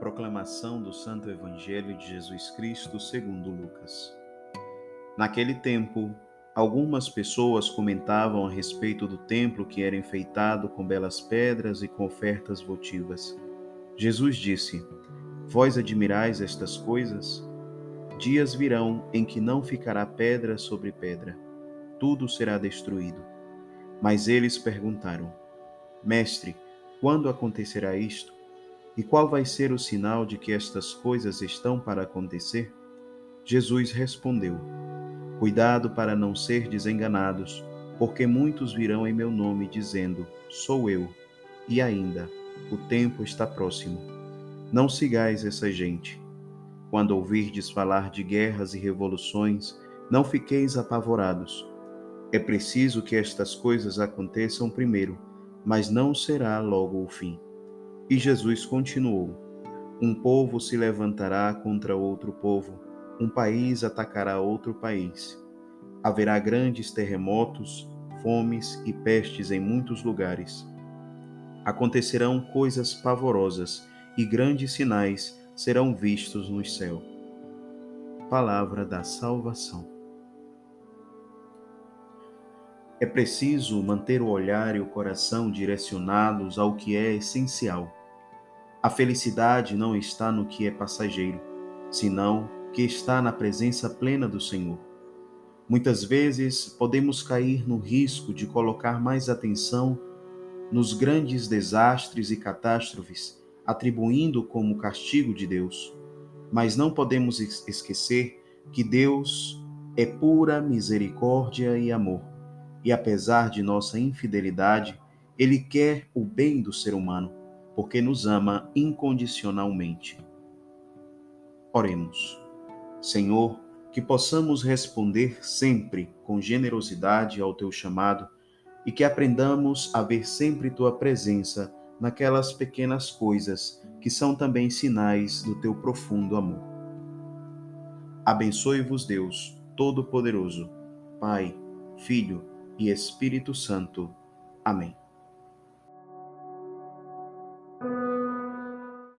Proclamação do Santo Evangelho de Jesus Cristo segundo Lucas. Naquele tempo, algumas pessoas comentavam a respeito do templo que era enfeitado com belas pedras e com ofertas votivas. Jesus disse: Vós admirais estas coisas? Dias virão em que não ficará pedra sobre pedra, tudo será destruído. Mas eles perguntaram: Mestre, quando acontecerá isto? E qual vai ser o sinal de que estas coisas estão para acontecer? Jesus respondeu: Cuidado para não ser desenganados, porque muitos virão em meu nome dizendo: Sou eu. E ainda, o tempo está próximo. Não sigais essa gente. Quando ouvirdes falar de guerras e revoluções, não fiqueis apavorados. É preciso que estas coisas aconteçam primeiro, mas não será logo o fim. E Jesus continuou: Um povo se levantará contra outro povo, um país atacará outro país. Haverá grandes terremotos, fomes e pestes em muitos lugares. Acontecerão coisas pavorosas e grandes sinais serão vistos no céu. Palavra da salvação. É preciso manter o olhar e o coração direcionados ao que é essencial a felicidade não está no que é passageiro, senão que está na presença plena do Senhor. Muitas vezes podemos cair no risco de colocar mais atenção nos grandes desastres e catástrofes, atribuindo como castigo de Deus. Mas não podemos esquecer que Deus é pura misericórdia e amor, e apesar de nossa infidelidade, Ele quer o bem do ser humano porque nos ama incondicionalmente. Oremos. Senhor, que possamos responder sempre com generosidade ao teu chamado e que aprendamos a ver sempre tua presença naquelas pequenas coisas que são também sinais do teu profundo amor. Abençoe-vos, Deus Todo-Poderoso, Pai, Filho e Espírito Santo. Amém.